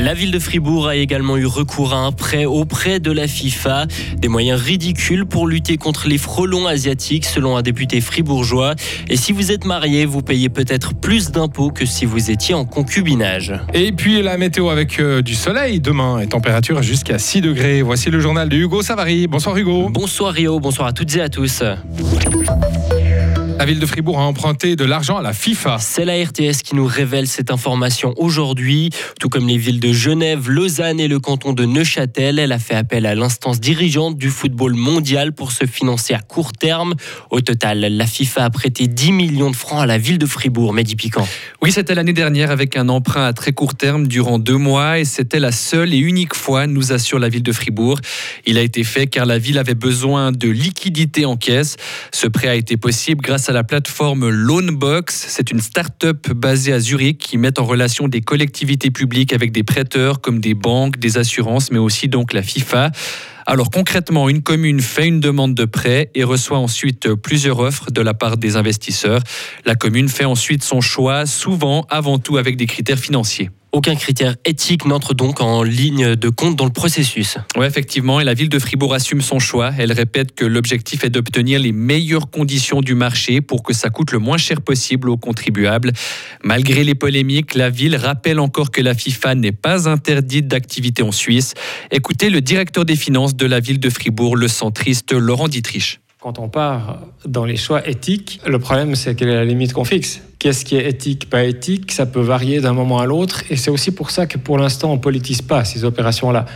La ville de Fribourg a également eu recours à un prêt auprès de la FIFA. Des moyens ridicules pour lutter contre les frelons asiatiques, selon un député fribourgeois. Et si vous êtes marié, vous payez peut-être plus d'impôts que si vous étiez en concubinage. Et puis la météo avec euh, du soleil demain et température jusqu'à 6 degrés. Voici le journal de Hugo Savary. Bonsoir Hugo. Bonsoir Rio, bonsoir à toutes et à tous. La ville de Fribourg a emprunté de l'argent à la FIFA. C'est la RTS qui nous révèle cette information aujourd'hui. Tout comme les villes de Genève, Lausanne et le canton de Neuchâtel, elle a fait appel à l'instance dirigeante du football mondial pour se financer à court terme. Au total, la FIFA a prêté 10 millions de francs à la ville de Fribourg. Mehdi Piquant. Oui, c'était l'année dernière avec un emprunt à très court terme durant deux mois et c'était la seule et unique fois, nous assure la ville de Fribourg. Il a été fait car la ville avait besoin de liquidités en caisse. Ce prêt a été possible grâce à à la plateforme Loanbox. C'est une start-up basée à Zurich qui met en relation des collectivités publiques avec des prêteurs comme des banques, des assurances, mais aussi donc la FIFA. Alors concrètement, une commune fait une demande de prêt et reçoit ensuite plusieurs offres de la part des investisseurs. La commune fait ensuite son choix, souvent avant tout avec des critères financiers. Aucun critère éthique n'entre donc en ligne de compte dans le processus. Oui, effectivement, et la ville de Fribourg assume son choix. Elle répète que l'objectif est d'obtenir les meilleures conditions du marché pour que ça coûte le moins cher possible aux contribuables. Malgré les polémiques, la ville rappelle encore que la FIFA n'est pas interdite d'activité en Suisse. Écoutez le directeur des finances de la ville de Fribourg, le centriste Laurent Dietrich. Quand on part dans les choix éthiques, le problème c'est quelle est la limite qu'on fixe. Qu'est-ce qui est éthique, pas éthique Ça peut varier d'un moment à l'autre. Et c'est aussi pour ça que pour l'instant, on ne politise pas ces opérations-là.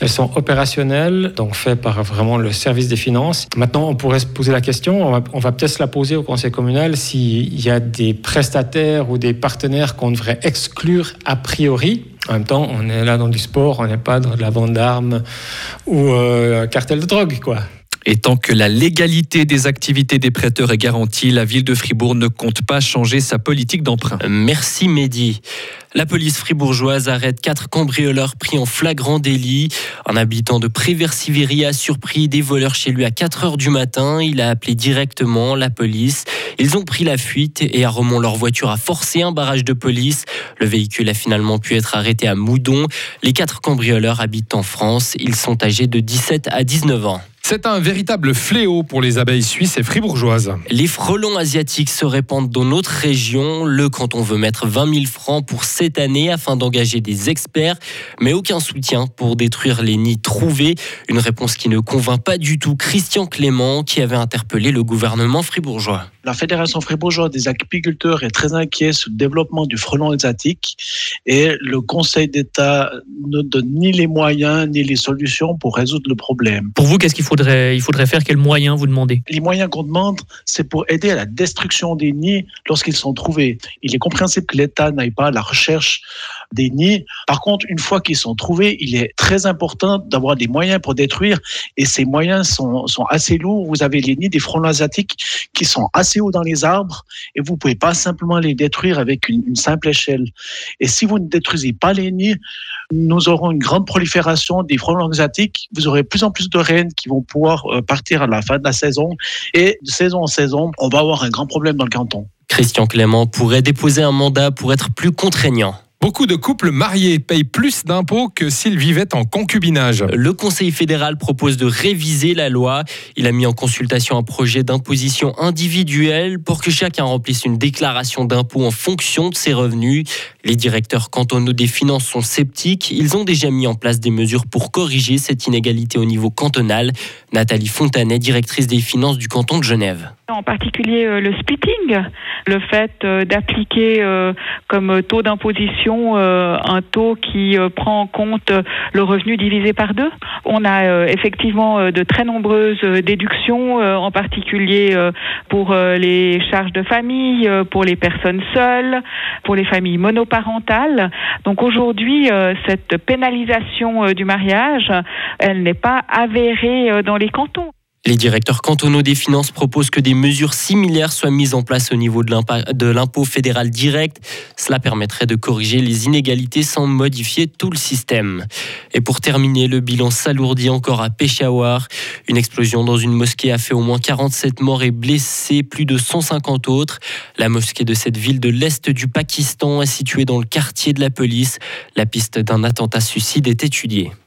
Elles sont opérationnelles, donc faites par vraiment le service des finances. Maintenant, on pourrait se poser la question, on va, peut-être se la poser au conseil communal, s'il y a des prestataires ou des partenaires qu'on devrait exclure a priori. En même temps, on est là dans du sport, on n'est pas dans de la vente d'armes ou euh, un cartel de drogue, quoi. Et tant que la légalité des activités des prêteurs est garantie, la ville de Fribourg ne compte pas changer sa politique d'emprunt. Merci Mehdi. La police fribourgeoise arrête quatre cambrioleurs pris en flagrant délit. Un habitant de Préversivéry a surpris des voleurs chez lui à 4 heures du matin. Il a appelé directement la police. Ils ont pris la fuite et à Romont, leur voiture a forcé un barrage de police. Le véhicule a finalement pu être arrêté à Moudon. Les quatre cambrioleurs habitent en France. Ils sont âgés de 17 à 19 ans. C'est un véritable fléau pour les abeilles suisses et fribourgeoises. Les frelons asiatiques se répandent dans notre région. Le canton veut mettre 20 000 francs pour cette année afin d'engager des experts, mais aucun soutien pour détruire les nids trouvés. Une réponse qui ne convainc pas du tout Christian Clément qui avait interpellé le gouvernement fribourgeois. La Fédération fribourgeoise des apiculteurs est très inquiète sur le développement du frelon asiatique et le Conseil d'État ne donne ni les moyens ni les solutions pour résoudre le problème. Pour vous, qu'est-ce qu'il faudrait, il faudrait faire? Quels moyens vous demandez? Les moyens qu'on demande, c'est pour aider à la destruction des nids lorsqu'ils sont trouvés. Il est compréhensible que l'État n'aille pas à la recherche des nids. Par contre, une fois qu'ils sont trouvés, il est très important d'avoir des moyens pour détruire et ces moyens sont, sont assez lourds. Vous avez les nids des frelons asiatiques qui sont assez haut dans les arbres et vous pouvez pas simplement les détruire avec une, simple échelle. Et si vous ne détruisez pas les nids, nous aurons une grande prolifération des frelons asiatiques. Vous aurez plus en plus de reines qui vont pouvoir euh, partir à la fin de la saison. Et de saison en saison, on va avoir un grand problème dans le canton. Christian Clément pourrait déposer un mandat pour être plus contraignant. Beaucoup de couples mariés payent plus d'impôts que s'ils vivaient en concubinage. Le Conseil fédéral propose de réviser la loi. Il a mis en consultation un projet d'imposition individuelle pour que chacun remplisse une déclaration d'impôt en fonction de ses revenus. Les directeurs cantonaux des finances sont sceptiques. Ils ont déjà mis en place des mesures pour corriger cette inégalité au niveau cantonal. Nathalie Fontanet, directrice des finances du canton de Genève. En particulier euh, le splitting, le fait euh, d'appliquer euh, comme taux d'imposition un taux qui prend en compte le revenu divisé par deux. On a effectivement de très nombreuses déductions, en particulier pour les charges de famille, pour les personnes seules, pour les familles monoparentales. Donc aujourd'hui, cette pénalisation du mariage, elle n'est pas avérée dans les cantons. Les directeurs cantonaux des finances proposent que des mesures similaires soient mises en place au niveau de l'impôt fédéral direct. Cela permettrait de corriger les inégalités sans modifier tout le système. Et pour terminer, le bilan s'alourdit encore à Peshawar. Une explosion dans une mosquée a fait au moins 47 morts et blessé plus de 150 autres. La mosquée de cette ville de l'Est du Pakistan est située dans le quartier de la police. La piste d'un attentat suicide est étudiée.